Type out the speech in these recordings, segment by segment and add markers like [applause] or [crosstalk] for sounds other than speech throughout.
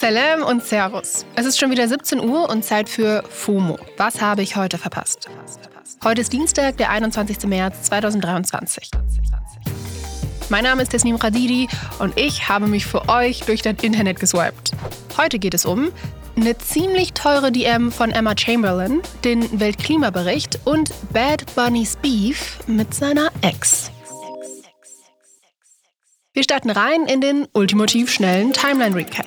Salam und Servus. Es ist schon wieder 17 Uhr und Zeit für FOMO. Was habe ich heute verpasst? Heute ist Dienstag, der 21. März 2023. Mein Name ist Tesnim Radidi und ich habe mich für euch durch das Internet geswiped. Heute geht es um eine ziemlich teure DM von Emma Chamberlain, den Weltklimabericht und Bad Bunny's Beef mit seiner Ex. Wir starten rein in den ultimativ schnellen Timeline-Recap.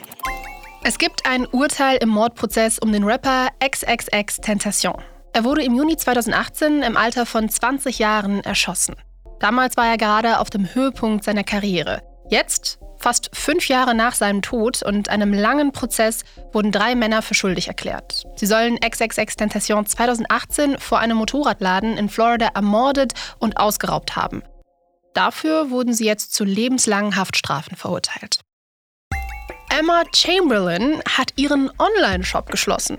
Es gibt ein Urteil im Mordprozess um den Rapper XXX Tentation. Er wurde im Juni 2018 im Alter von 20 Jahren erschossen. Damals war er gerade auf dem Höhepunkt seiner Karriere. Jetzt, fast fünf Jahre nach seinem Tod und einem langen Prozess, wurden drei Männer für schuldig erklärt. Sie sollen XXX Tentation 2018 vor einem Motorradladen in Florida ermordet und ausgeraubt haben. Dafür wurden sie jetzt zu lebenslangen Haftstrafen verurteilt. Emma Chamberlain hat ihren Online-Shop geschlossen.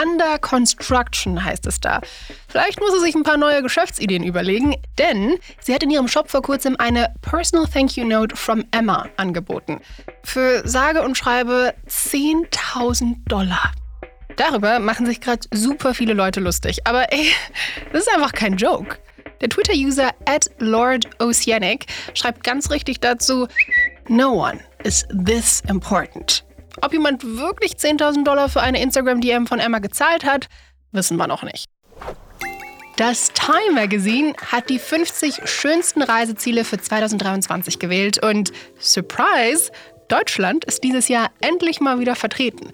Under Construction heißt es da. Vielleicht muss sie sich ein paar neue Geschäftsideen überlegen, denn sie hat in ihrem Shop vor kurzem eine Personal Thank You Note from Emma angeboten. Für sage und schreibe 10.000 Dollar. Darüber machen sich gerade super viele Leute lustig. Aber ey, das ist einfach kein Joke. Der Twitter-User at LordOceanic schreibt ganz richtig dazu: No one is this important. Ob jemand wirklich 10.000 Dollar für eine Instagram-DM von Emma gezahlt hat, wissen wir noch nicht. Das Time Magazine hat die 50 schönsten Reiseziele für 2023 gewählt und Surprise, Deutschland ist dieses Jahr endlich mal wieder vertreten.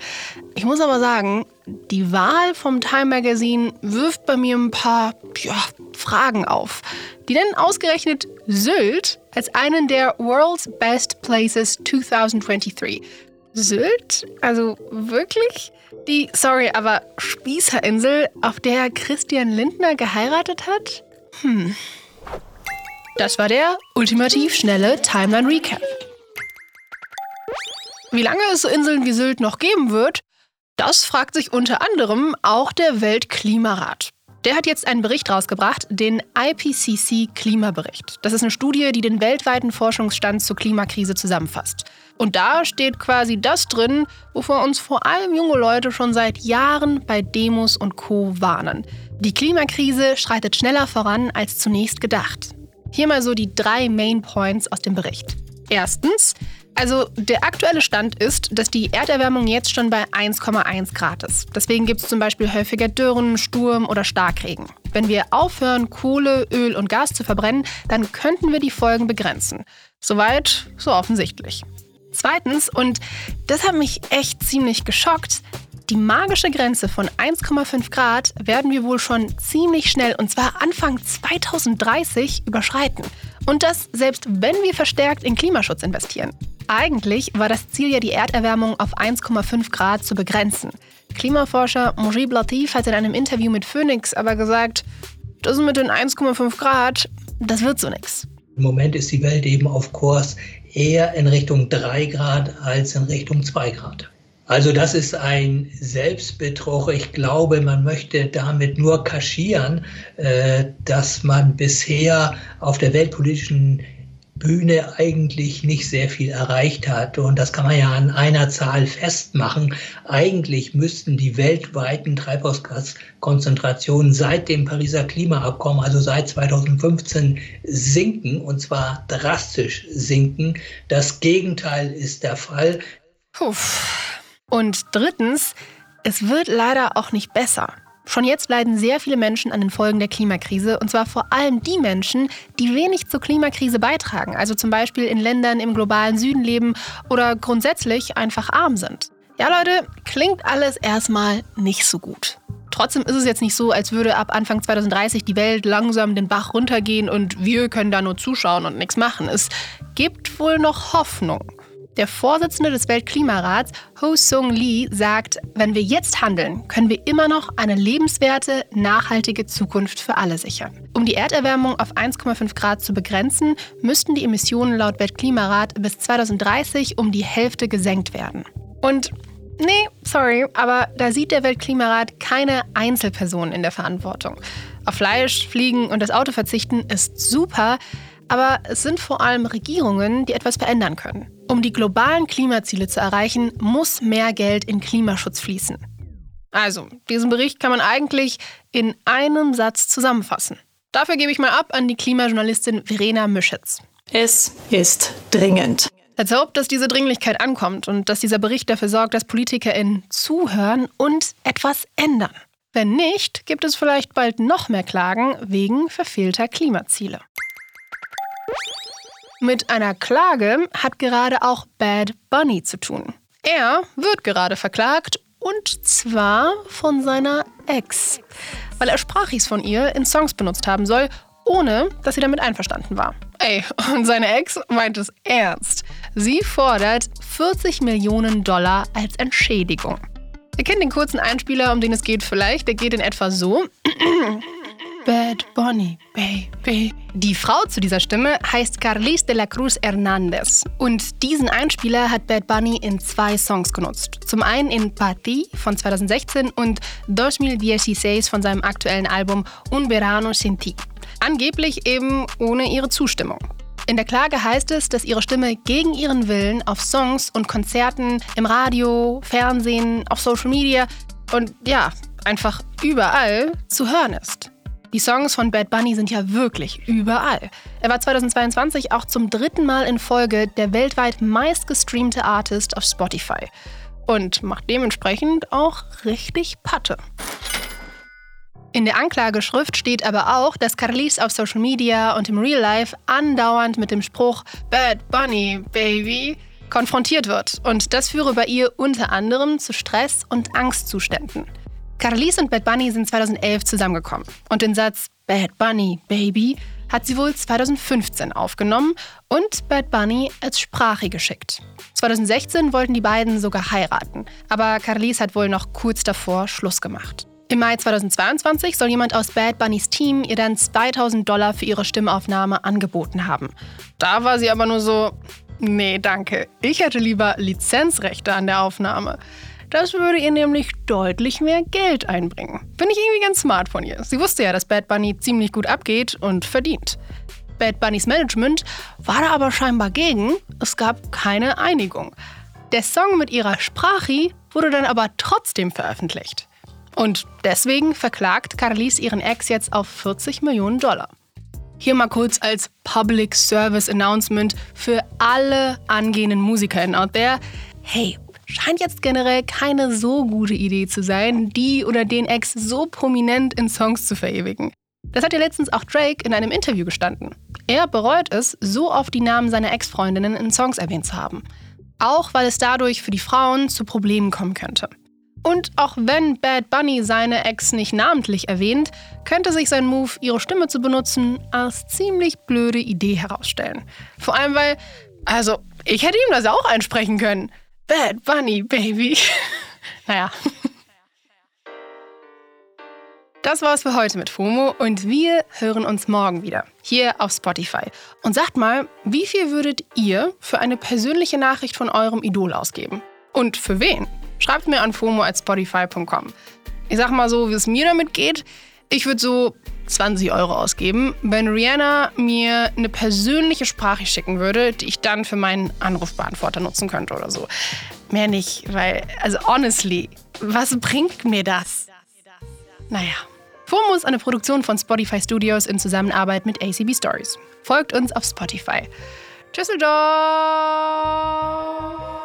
Ich muss aber sagen, die Wahl vom Time Magazine wirft bei mir ein paar ja, Fragen auf. Die nennen ausgerechnet Sylt als einen der World's Best Places 2023. Sylt? Also wirklich? Die, sorry, aber Spießerinsel, auf der Christian Lindner geheiratet hat? Hm. Das war der ultimativ schnelle Timeline Recap. Wie lange es Inseln wie Sylt noch geben wird, das fragt sich unter anderem auch der Weltklimarat. Der hat jetzt einen Bericht rausgebracht, den IPCC Klimabericht. Das ist eine Studie, die den weltweiten Forschungsstand zur Klimakrise zusammenfasst. Und da steht quasi das drin, wovor uns vor allem junge Leute schon seit Jahren bei Demos und Co warnen. Die Klimakrise schreitet schneller voran als zunächst gedacht. Hier mal so die drei Main Points aus dem Bericht. Erstens, also der aktuelle Stand ist, dass die Erderwärmung jetzt schon bei 1,1 Grad ist. Deswegen gibt es zum Beispiel häufiger Dürren, Sturm oder Starkregen. Wenn wir aufhören, Kohle, Öl und Gas zu verbrennen, dann könnten wir die Folgen begrenzen. Soweit, so offensichtlich. Zweitens, und das hat mich echt ziemlich geschockt, die magische Grenze von 1,5 Grad werden wir wohl schon ziemlich schnell, und zwar Anfang 2030, überschreiten. Und das selbst wenn wir verstärkt in Klimaschutz investieren. Eigentlich war das Ziel ja, die Erderwärmung auf 1,5 Grad zu begrenzen. Klimaforscher Mujib Latif hat in einem Interview mit Phoenix aber gesagt, das mit den 1,5 Grad, das wird so nichts. Im Moment ist die Welt eben auf Kurs eher in Richtung 3 Grad als in Richtung 2 Grad. Also das ist ein Selbstbetrug. Ich glaube, man möchte damit nur kaschieren, äh, dass man bisher auf der weltpolitischen Bühne eigentlich nicht sehr viel erreicht hat. Und das kann man ja an einer Zahl festmachen. Eigentlich müssten die weltweiten Treibhausgaskonzentrationen seit dem Pariser Klimaabkommen, also seit 2015, sinken und zwar drastisch sinken. Das Gegenteil ist der Fall. Puff. Und drittens, es wird leider auch nicht besser. Schon jetzt leiden sehr viele Menschen an den Folgen der Klimakrise und zwar vor allem die Menschen, die wenig zur Klimakrise beitragen, also zum Beispiel in Ländern im globalen Süden leben oder grundsätzlich einfach arm sind. Ja Leute, klingt alles erstmal nicht so gut. Trotzdem ist es jetzt nicht so, als würde ab Anfang 2030 die Welt langsam den Bach runtergehen und wir können da nur zuschauen und nichts machen. Es gibt wohl noch Hoffnung. Der Vorsitzende des Weltklimarats, Ho Sung Lee, sagt, wenn wir jetzt handeln, können wir immer noch eine lebenswerte, nachhaltige Zukunft für alle sichern. Um die Erderwärmung auf 1,5 Grad zu begrenzen, müssten die Emissionen laut Weltklimarat bis 2030 um die Hälfte gesenkt werden. Und nee, sorry, aber da sieht der Weltklimarat keine Einzelpersonen in der Verantwortung. Auf Fleisch, Fliegen und das Auto verzichten ist super, aber es sind vor allem Regierungen, die etwas verändern können. Um die globalen Klimaziele zu erreichen, muss mehr Geld in Klimaschutz fließen. Also, diesen Bericht kann man eigentlich in einem Satz zusammenfassen. Dafür gebe ich mal ab an die Klimajournalistin Verena Mischitz. Es ist dringend. Let's hope, dass diese Dringlichkeit ankommt und dass dieser Bericht dafür sorgt, dass PolitikerInnen zuhören und etwas ändern. Wenn nicht, gibt es vielleicht bald noch mehr Klagen wegen verfehlter Klimaziele. Mit einer Klage hat gerade auch Bad Bunny zu tun. Er wird gerade verklagt und zwar von seiner Ex, weil er Sprachis von ihr in Songs benutzt haben soll, ohne dass sie damit einverstanden war. Ey, und seine Ex meint es ernst. Sie fordert 40 Millionen Dollar als Entschädigung. Ihr kennt den kurzen Einspieler, um den es geht vielleicht. Der geht in etwa so. Bad Bunny, baby. Die Frau zu dieser Stimme heißt Carlis de la Cruz Hernandez. Und diesen Einspieler hat Bad Bunny in zwei Songs genutzt. Zum einen in Pati von 2016 und 2016 von seinem aktuellen Album Un Verano Sin Ti. Angeblich eben ohne ihre Zustimmung. In der Klage heißt es, dass ihre Stimme gegen ihren Willen auf Songs und Konzerten, im Radio, Fernsehen, auf Social Media und ja, einfach überall zu hören ist. Die Songs von Bad Bunny sind ja wirklich überall. Er war 2022 auch zum dritten Mal in Folge der weltweit meistgestreamte Artist auf Spotify und macht dementsprechend auch richtig Patte. In der Anklageschrift steht aber auch, dass Carlis auf Social Media und im Real Life andauernd mit dem Spruch Bad Bunny, Baby konfrontiert wird. Und das führe bei ihr unter anderem zu Stress und Angstzuständen. Carlis und Bad Bunny sind 2011 zusammengekommen und den Satz Bad Bunny, Baby hat sie wohl 2015 aufgenommen und Bad Bunny als Sprache geschickt. 2016 wollten die beiden sogar heiraten, aber Carlis hat wohl noch kurz davor Schluss gemacht. Im Mai 2022 soll jemand aus Bad Bunnys Team ihr dann 2000 Dollar für ihre Stimmaufnahme angeboten haben. Da war sie aber nur so, nee, danke, ich hätte lieber Lizenzrechte an der Aufnahme. Das würde ihr nämlich deutlich mehr Geld einbringen. Finde ich irgendwie ganz smart von ihr. Sie wusste ja, dass Bad Bunny ziemlich gut abgeht und verdient. Bad Bunnys Management war da aber scheinbar gegen. Es gab keine Einigung. Der Song mit ihrer Sprache wurde dann aber trotzdem veröffentlicht. Und deswegen verklagt Carlis ihren Ex jetzt auf 40 Millionen Dollar. Hier mal kurz als Public Service Announcement für alle angehenden MusikerInnen out there. Hey, scheint jetzt generell keine so gute Idee zu sein, die oder den Ex so prominent in Songs zu verewigen. Das hat ja letztens auch Drake in einem Interview gestanden. Er bereut es, so oft die Namen seiner Ex-Freundinnen in Songs erwähnt zu haben. Auch weil es dadurch für die Frauen zu Problemen kommen könnte. Und auch wenn Bad Bunny seine Ex nicht namentlich erwähnt, könnte sich sein Move, ihre Stimme zu benutzen, als ziemlich blöde Idee herausstellen. Vor allem, weil, also, ich hätte ihm das auch einsprechen können. Bad Bunny, Baby. [laughs] naja. Das war's für heute mit FOMO und wir hören uns morgen wieder hier auf Spotify. Und sagt mal, wie viel würdet ihr für eine persönliche Nachricht von eurem Idol ausgeben? Und für wen? Schreibt mir an fomo@spotify.com. Ich sag mal so, wie es mir damit geht. Ich würde so 20 Euro ausgeben, wenn Rihanna mir eine persönliche Sprache schicken würde, die ich dann für meinen Anrufbeantworter nutzen könnte oder so. Mehr nicht, weil, also honestly, was bringt mir das? Naja. FOMO ist eine Produktion von Spotify Studios in Zusammenarbeit mit ACB Stories. Folgt uns auf Spotify. Tschüsseldorf!